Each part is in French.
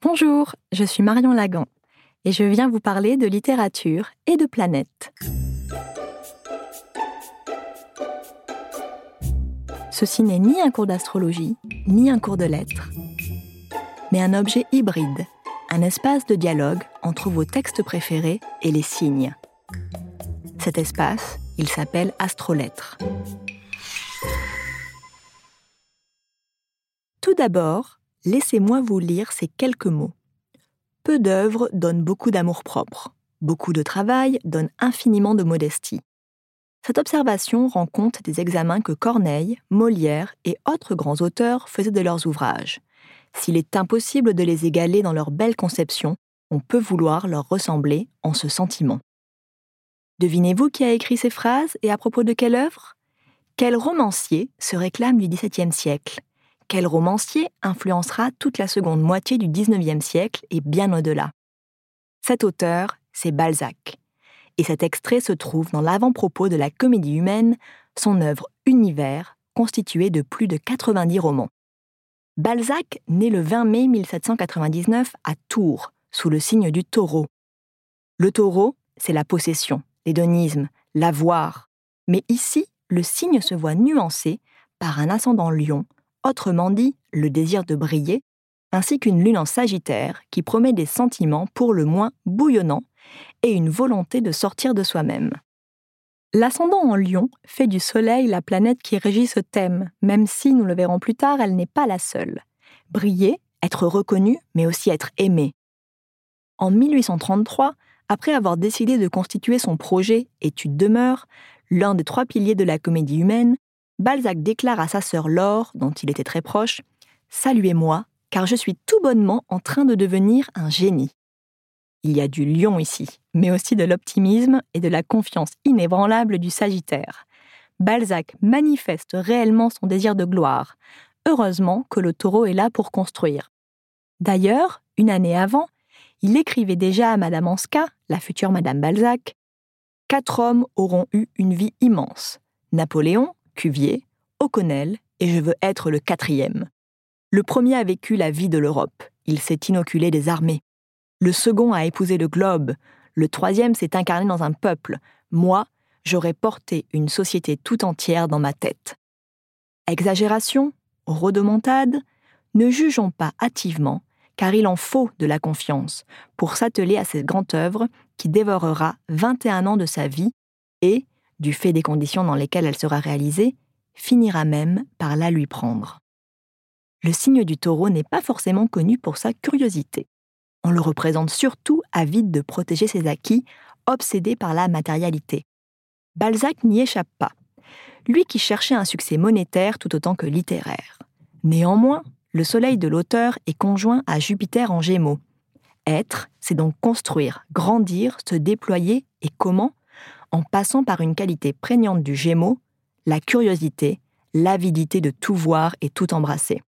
Bonjour, je suis Marion Lagan et je viens vous parler de littérature et de planète. Ceci n'est ni un cours d'astrologie, ni un cours de lettres, mais un objet hybride, un espace de dialogue entre vos textes préférés et les signes. Cet espace, il s'appelle Astrolettres. Tout d'abord, laissez-moi vous lire ces quelques mots. Peu d'œuvres donnent beaucoup d'amour-propre. Beaucoup de travail donne infiniment de modestie. Cette observation rend compte des examens que Corneille, Molière et autres grands auteurs faisaient de leurs ouvrages. S'il est impossible de les égaler dans leur belle conception, on peut vouloir leur ressembler en ce sentiment. Devinez-vous qui a écrit ces phrases et à propos de quelle œuvre? Quel romancier se réclame du XVIIe siècle? Quel romancier influencera toute la seconde moitié du XIXe siècle et bien au-delà Cet auteur, c'est Balzac et cet extrait se trouve dans l'avant-propos de la comédie humaine, son œuvre Univers, constituée de plus de 90 romans. Balzac naît le 20 mai 1799 à Tours, sous le signe du taureau. Le taureau, c'est la possession, l'hédonisme, l'avoir. Mais ici, le signe se voit nuancé par un ascendant lion, autrement dit le désir de briller, ainsi qu'une lune en sagittaire qui promet des sentiments pour le moins bouillonnants et une volonté de sortir de soi-même. L'ascendant en lion fait du Soleil la planète qui régit ce thème, même si, nous le verrons plus tard, elle n'est pas la seule. Briller, être reconnu, mais aussi être aimé. En 1833, après avoir décidé de constituer son projet Étude demeure, l'un des trois piliers de la comédie humaine, Balzac déclare à sa sœur Laure, dont il était très proche, Saluez-moi, car je suis tout bonnement en train de devenir un génie. Il y a du lion ici, mais aussi de l'optimisme et de la confiance inébranlable du Sagittaire. Balzac manifeste réellement son désir de gloire. Heureusement que le taureau est là pour construire. D'ailleurs, une année avant, il écrivait déjà à Madame Anska, la future Madame Balzac, Quatre hommes auront eu une vie immense. Napoléon, Cuvier, O'Connell, et je veux être le quatrième. Le premier a vécu la vie de l'Europe. Il s'est inoculé des armées. Le second a épousé le globe. Le troisième s'est incarné dans un peuple. Moi, j'aurais porté une société tout entière dans ma tête. Exagération Rodomontade Ne jugeons pas hâtivement, car il en faut de la confiance pour s'atteler à cette grande œuvre qui dévorera 21 ans de sa vie et, du fait des conditions dans lesquelles elle sera réalisée, finira même par la lui prendre. Le signe du taureau n'est pas forcément connu pour sa curiosité. On le représente surtout avide de protéger ses acquis, obsédé par la matérialité. Balzac n'y échappe pas. Lui qui cherchait un succès monétaire tout autant que littéraire. Néanmoins, le soleil de l'auteur est conjoint à Jupiter en Gémeaux. Être, c'est donc construire, grandir, se déployer, et comment? En passant par une qualité prégnante du Gémeaux, la curiosité, l'avidité de tout voir et tout embrasser.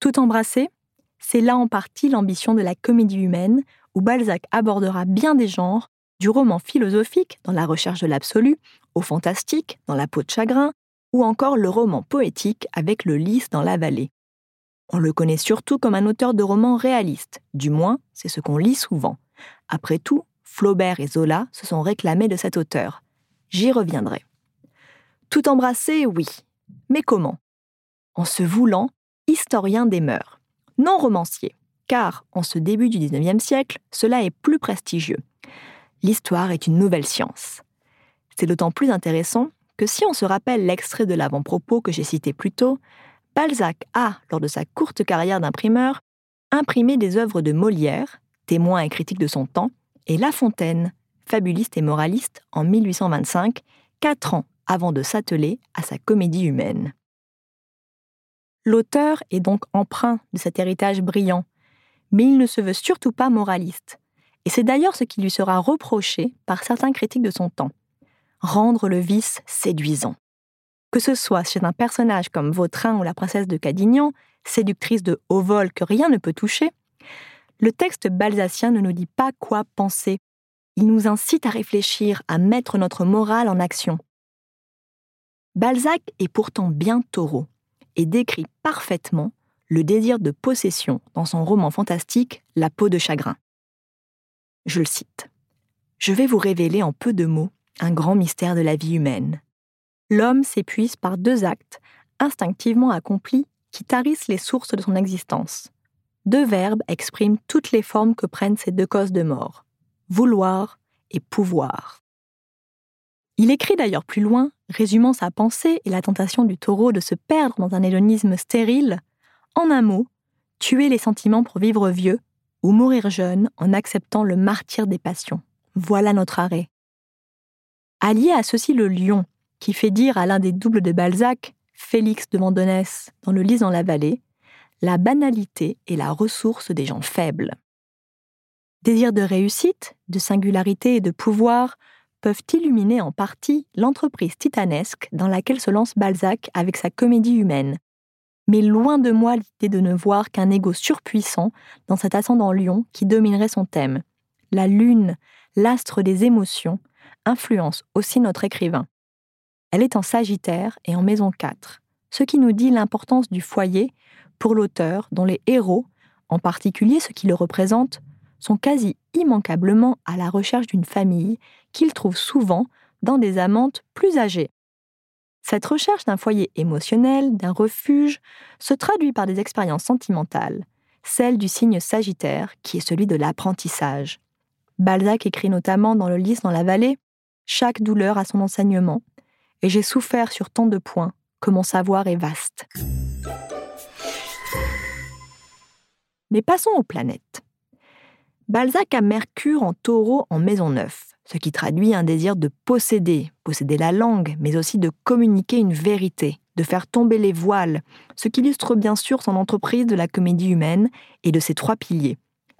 Tout embrasser, c'est là en partie l'ambition de la comédie humaine, où Balzac abordera bien des genres, du roman philosophique dans la recherche de l'absolu, au fantastique dans la peau de chagrin, ou encore le roman poétique avec le lys dans la vallée. On le connaît surtout comme un auteur de romans réalistes, du moins c'est ce qu'on lit souvent. Après tout, Flaubert et Zola se sont réclamés de cet auteur. J'y reviendrai. Tout embrasser, oui. Mais comment? En se voulant historien des mœurs non romancier, car en ce début du XIXe siècle, cela est plus prestigieux. L'histoire est une nouvelle science. C'est d'autant plus intéressant que si on se rappelle l'extrait de l'avant-propos que j'ai cité plus tôt, Balzac a, lors de sa courte carrière d'imprimeur, imprimé des œuvres de Molière, témoin et critique de son temps, et La Fontaine, fabuliste et moraliste, en 1825, quatre ans avant de s'atteler à sa comédie humaine. L'auteur est donc emprunt de cet héritage brillant, mais il ne se veut surtout pas moraliste. Et c'est d'ailleurs ce qui lui sera reproché par certains critiques de son temps. Rendre le vice séduisant. Que ce soit chez un personnage comme Vautrin ou la princesse de Cadignan, séductrice de haut vol que rien ne peut toucher, le texte balsacien ne nous dit pas quoi penser. Il nous incite à réfléchir, à mettre notre morale en action. Balzac est pourtant bien taureau et décrit parfaitement le désir de possession dans son roman fantastique La peau de chagrin. Je le cite. Je vais vous révéler en peu de mots un grand mystère de la vie humaine. L'homme s'épuise par deux actes, instinctivement accomplis, qui tarissent les sources de son existence. Deux verbes expriment toutes les formes que prennent ces deux causes de mort vouloir et pouvoir. Il écrit d'ailleurs plus loin, résumant sa pensée et la tentation du taureau de se perdre dans un hédonisme stérile, en un mot, tuer les sentiments pour vivre vieux ou mourir jeune en acceptant le martyr des passions. Voilà notre arrêt. Allié à ceci le lion, qui fait dire à l'un des doubles de Balzac, Félix de Vandenesse, dans le Lys dans la vallée, la banalité est la ressource des gens faibles. Désir de réussite, de singularité et de pouvoir peuvent illuminer en partie l'entreprise titanesque dans laquelle se lance Balzac avec sa comédie humaine. Mais loin de moi l'idée de ne voir qu'un ego surpuissant dans cet ascendant lion qui dominerait son thème. La lune, l'astre des émotions, influence aussi notre écrivain. Elle est en Sagittaire et en maison 4, ce qui nous dit l'importance du foyer pour l'auteur dont les héros, en particulier ceux qui le représentent, sont quasi immanquablement à la recherche d'une famille qu'ils trouvent souvent dans des amantes plus âgées. Cette recherche d'un foyer émotionnel, d'un refuge, se traduit par des expériences sentimentales, celle du signe Sagittaire, qui est celui de l'apprentissage. Balzac écrit notamment dans le Lys dans la vallée Chaque douleur a son enseignement, et j'ai souffert sur tant de points que mon savoir est vaste. Mais passons aux planètes. Balzac a Mercure en taureau en maison 9, ce qui traduit un désir de posséder, posséder la langue, mais aussi de communiquer une vérité, de faire tomber les voiles, ce qui illustre bien sûr son entreprise de la comédie humaine et de ses trois piliers.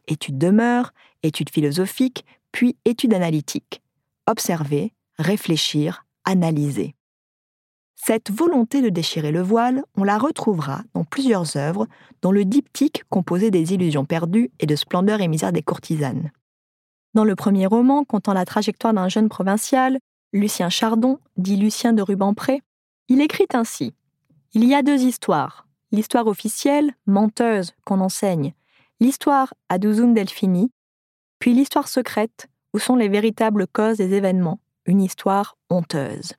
Étude de mœurs, étude philosophique, puis étude analytique. Observer, réfléchir, analyser. Cette volonté de déchirer le voile, on la retrouvera dans plusieurs œuvres, dont le diptyque composé des illusions perdues et de splendeur et misère des courtisanes. Dans le premier roman, comptant la trajectoire d'un jeune provincial, Lucien Chardon, dit Lucien de Rubempré, il écrit ainsi Il y a deux histoires. L'histoire officielle, menteuse, qu'on enseigne, l'histoire à Douzoun Delphini, puis l'histoire secrète, où sont les véritables causes des événements, une histoire honteuse.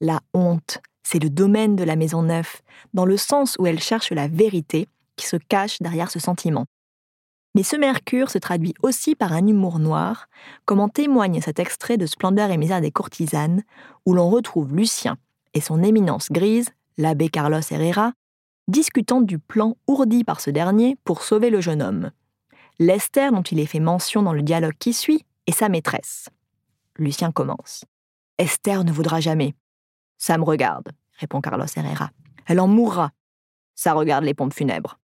La honte, c'est le domaine de la maison neuve, dans le sens où elle cherche la vérité qui se cache derrière ce sentiment. Mais ce Mercure se traduit aussi par un humour noir, comme en témoigne cet extrait de Splendeur et misère des courtisanes, où l'on retrouve Lucien et son éminence grise, l'abbé Carlos Herrera, discutant du plan ourdi par ce dernier pour sauver le jeune homme. L'Esther dont il est fait mention dans le dialogue qui suit est sa maîtresse. Lucien commence. Esther ne voudra jamais. Ça me regarde, répond Carlos Herrera. Elle en mourra. Ça regarde les pompes funèbres.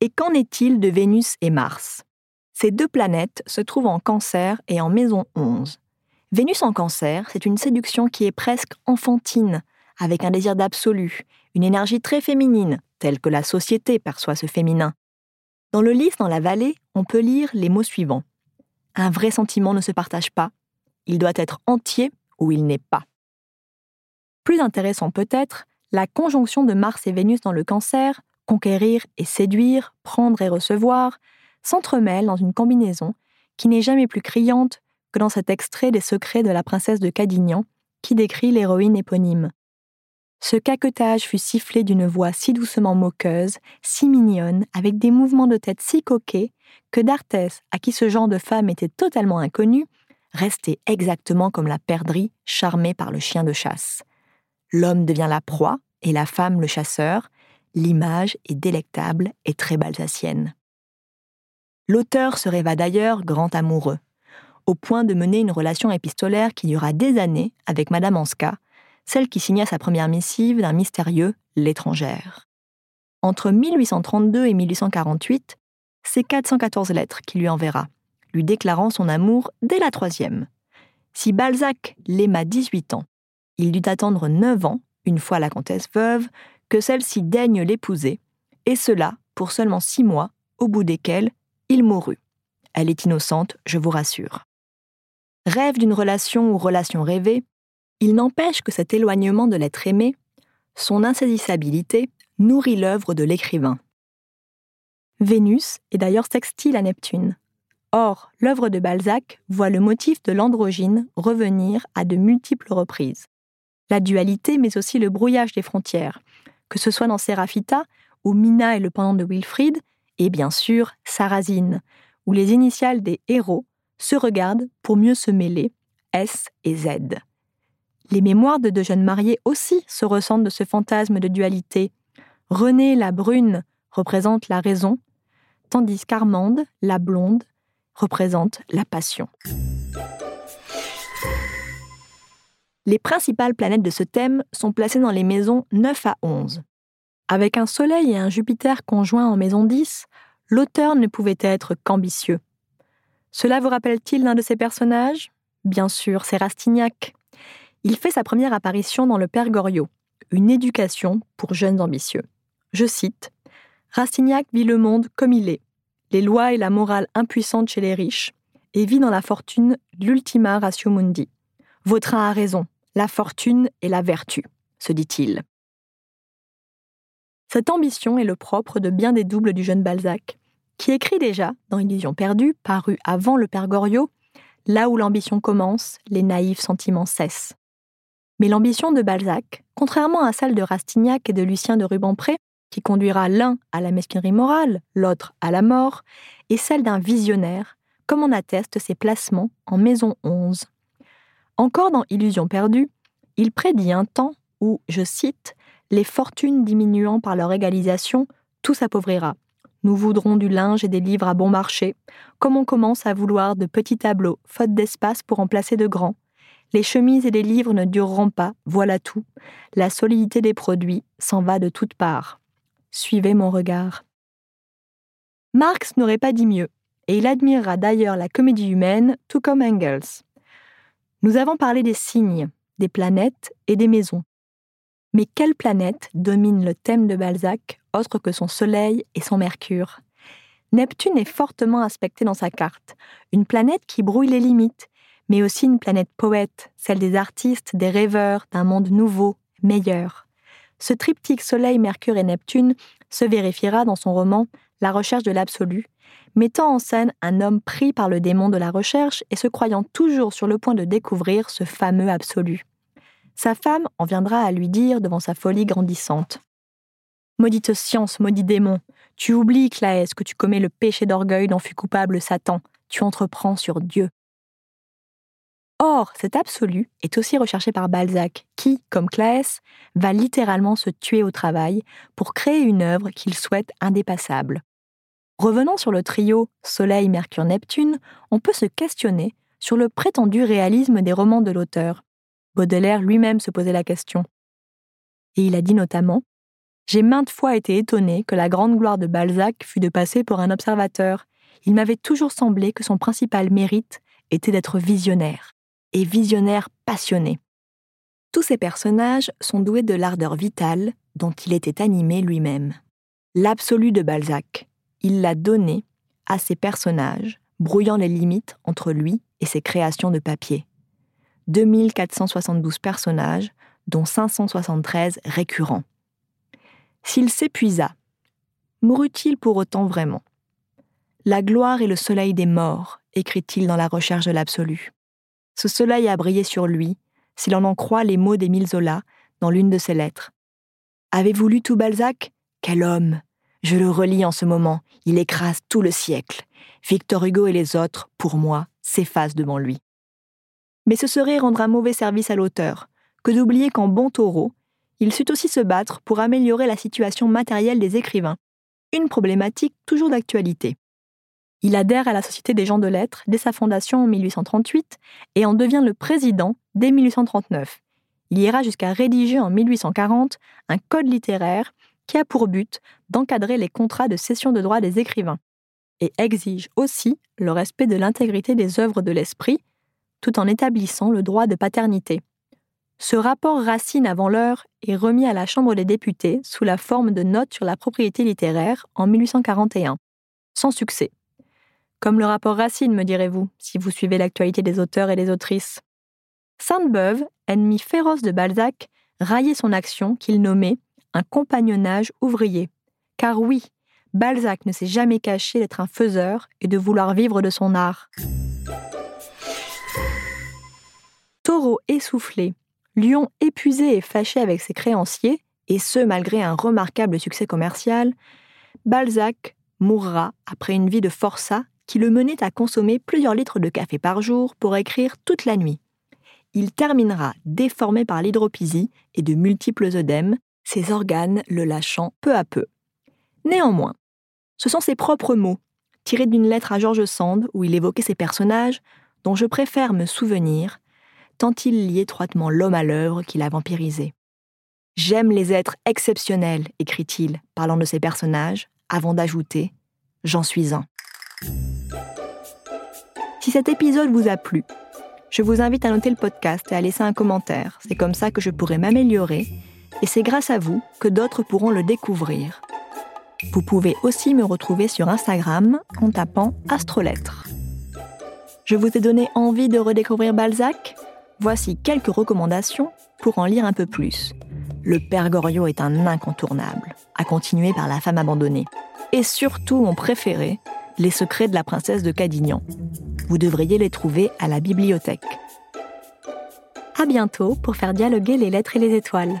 Et qu'en est-il de Vénus et Mars? Ces deux planètes se trouvent en cancer et en maison 11. Vénus en cancer, c'est une séduction qui est presque enfantine, avec un désir d'absolu, une énergie très féminine, telle que la société perçoit ce féminin. Dans le lys dans la vallée, on peut lire les mots suivants. Un vrai sentiment ne se partage pas, il doit être entier ou il n'est pas. Plus intéressant peut-être, la conjonction de Mars et Vénus dans le cancer, conquérir et séduire, prendre et recevoir, s'entremêle dans une combinaison qui n'est jamais plus criante que dans cet extrait des secrets de la princesse de Cadignan qui décrit l'héroïne éponyme. Ce caquetage fut sifflé d'une voix si doucement moqueuse, si mignonne, avec des mouvements de tête si coquets, que d'Arthès, à qui ce genre de femme était totalement inconnu, restait exactement comme la perdrix charmée par le chien de chasse. L'homme devient la proie et la femme le chasseur. L'image est délectable et très balsacienne. L'auteur se rêva d'ailleurs grand amoureux, au point de mener une relation épistolaire qui dura des années avec Madame Anska, celle qui signa sa première missive d'un mystérieux l'étrangère. Entre 1832 et 1848, c'est 414 lettres qu'il lui enverra, lui déclarant son amour dès la troisième. Si Balzac l'aima 18 ans, il dut attendre 9 ans, une fois la comtesse veuve, que celle-ci daigne l'épouser, et cela pour seulement six mois, au bout desquels il mourut. Elle est innocente, je vous rassure. Rêve d'une relation ou relation rêvée, il n'empêche que cet éloignement de l'être aimé, son insaisissabilité, nourrit l'œuvre de l'écrivain. Vénus est d'ailleurs sextile à Neptune. Or, l'œuvre de Balzac voit le motif de l'androgyne revenir à de multiples reprises. La dualité, mais aussi le brouillage des frontières, que ce soit dans Séraphita, où Mina est le pendant de Wilfrid, et bien sûr Sarrazine, où les initiales des héros se regardent pour mieux se mêler, S et Z. Les mémoires de deux jeunes mariés aussi se ressentent de ce fantasme de dualité. Renée la brune représente la raison, tandis qu'Armande, la blonde, représente la passion. Les principales planètes de ce thème sont placées dans les maisons 9 à 11. Avec un Soleil et un Jupiter conjoints en maison 10, l'auteur ne pouvait être qu'ambitieux. Cela vous rappelle-t-il l'un de ses personnages? Bien sûr, c'est Rastignac. Il fait sa première apparition dans le Père Goriot, une éducation pour jeunes ambitieux. Je cite Rastignac vit le monde comme il est, les lois et la morale impuissantes chez les riches, et vit dans la fortune l'ultima ratio mundi. Vautrin a raison, la fortune est la vertu, se dit-il. Cette ambition est le propre de bien des doubles du jeune Balzac, qui écrit déjà, dans Illusion perdue, paru avant le Père Goriot, là où l'ambition commence, les naïfs sentiments cessent. Mais l'ambition de Balzac, contrairement à celle de Rastignac et de Lucien de Rubempré, qui conduira l'un à la mesquinerie morale, l'autre à la mort, est celle d'un visionnaire, comme en attestent ses placements en Maison 11. Encore dans Illusion perdue, il prédit un temps où, je cite, les fortunes diminuant par leur égalisation, tout s'appauvrira. Nous voudrons du linge et des livres à bon marché, comme on commence à vouloir de petits tableaux, faute d'espace pour en placer de grands. Les chemises et les livres ne dureront pas, voilà tout. La solidité des produits s'en va de toutes parts. Suivez mon regard. Marx n'aurait pas dit mieux, et il admirera d'ailleurs la comédie humaine, tout comme Engels. Nous avons parlé des signes, des planètes et des maisons. Mais quelle planète domine le thème de Balzac, autre que son Soleil et son Mercure? Neptune est fortement aspectée dans sa carte, une planète qui brouille les limites, mais aussi une planète poète, celle des artistes, des rêveurs, d'un monde nouveau, meilleur. Ce triptyque Soleil, Mercure et Neptune se vérifiera dans son roman La recherche de l'absolu, mettant en scène un homme pris par le démon de la recherche et se croyant toujours sur le point de découvrir ce fameux absolu. Sa femme en viendra à lui dire devant sa folie grandissante. Maudite science, maudit démon, tu oublies, Claès, que tu commets le péché d'orgueil dont fut coupable Satan, tu entreprends sur Dieu. Or, cet absolu est aussi recherché par Balzac, qui, comme Claes, va littéralement se tuer au travail pour créer une œuvre qu'il souhaite indépassable. Revenant sur le trio Soleil, Mercure, Neptune, on peut se questionner sur le prétendu réalisme des romans de l'auteur. Baudelaire lui-même se posait la question. Et il a dit notamment J'ai maintes fois été étonné que la grande gloire de Balzac fût de passer pour un observateur. Il m'avait toujours semblé que son principal mérite était d'être visionnaire et visionnaire passionné. Tous ces personnages sont doués de l'ardeur vitale dont il était animé lui-même. L'absolu de Balzac, il l'a donné à ses personnages, brouillant les limites entre lui et ses créations de papier. 2472 personnages, dont 573 récurrents. S'il s'épuisa, mourut-il pour autant vraiment? La gloire est le soleil des morts, écrit-il dans la recherche de l'absolu. Ce soleil a brillé sur lui, si l'on en croit les mots d'Émile Zola dans l'une de ses lettres. Avez-vous lu tout Balzac? Quel homme Je le relis en ce moment, il écrase tout le siècle. Victor Hugo et les autres, pour moi, s'effacent devant lui. Mais ce serait rendre un mauvais service à l'auteur, que d'oublier qu'en bon taureau, il sut aussi se battre pour améliorer la situation matérielle des écrivains, une problématique toujours d'actualité. Il adhère à la Société des gens de lettres dès sa fondation en 1838 et en devient le président dès 1839. Il ira jusqu'à rédiger en 1840 un code littéraire qui a pour but d'encadrer les contrats de cession de droits des écrivains et exige aussi le respect de l'intégrité des œuvres de l'esprit, tout en établissant le droit de paternité. Ce rapport Racine avant l'heure est remis à la Chambre des députés sous la forme de notes sur la propriété littéraire en 1841, sans succès. Comme le rapport Racine, me direz-vous, si vous suivez l'actualité des auteurs et des autrices. Sainte-Beuve, ennemi féroce de Balzac, raillait son action qu'il nommait un compagnonnage ouvrier. Car oui, Balzac ne s'est jamais caché d'être un faiseur et de vouloir vivre de son art. Taureau essoufflé, lion épuisé et fâché avec ses créanciers, et ce malgré un remarquable succès commercial, Balzac mourra après une vie de forçat qui le menait à consommer plusieurs litres de café par jour pour écrire toute la nuit. Il terminera déformé par l'hydropisie et de multiples œdèmes, ses organes le lâchant peu à peu. Néanmoins, ce sont ses propres mots, tirés d'une lettre à George Sand où il évoquait ses personnages, dont je préfère me souvenir, tant il lie étroitement l'homme à l'œuvre qu'il a vampirisé. J'aime les êtres exceptionnels, écrit-il, parlant de ses personnages, avant d'ajouter J'en suis un. Si cet épisode vous a plu, je vous invite à noter le podcast et à laisser un commentaire. C'est comme ça que je pourrai m'améliorer et c'est grâce à vous que d'autres pourront le découvrir. Vous pouvez aussi me retrouver sur Instagram en tapant Astrolettre. Je vous ai donné envie de redécouvrir Balzac? Voici quelques recommandations pour en lire un peu plus. Le Père Goriot est un incontournable, à continuer par La femme abandonnée. Et surtout mon préféré, Les secrets de la princesse de Cadignan. Vous devriez les trouver à la bibliothèque. À bientôt pour faire dialoguer les lettres et les étoiles.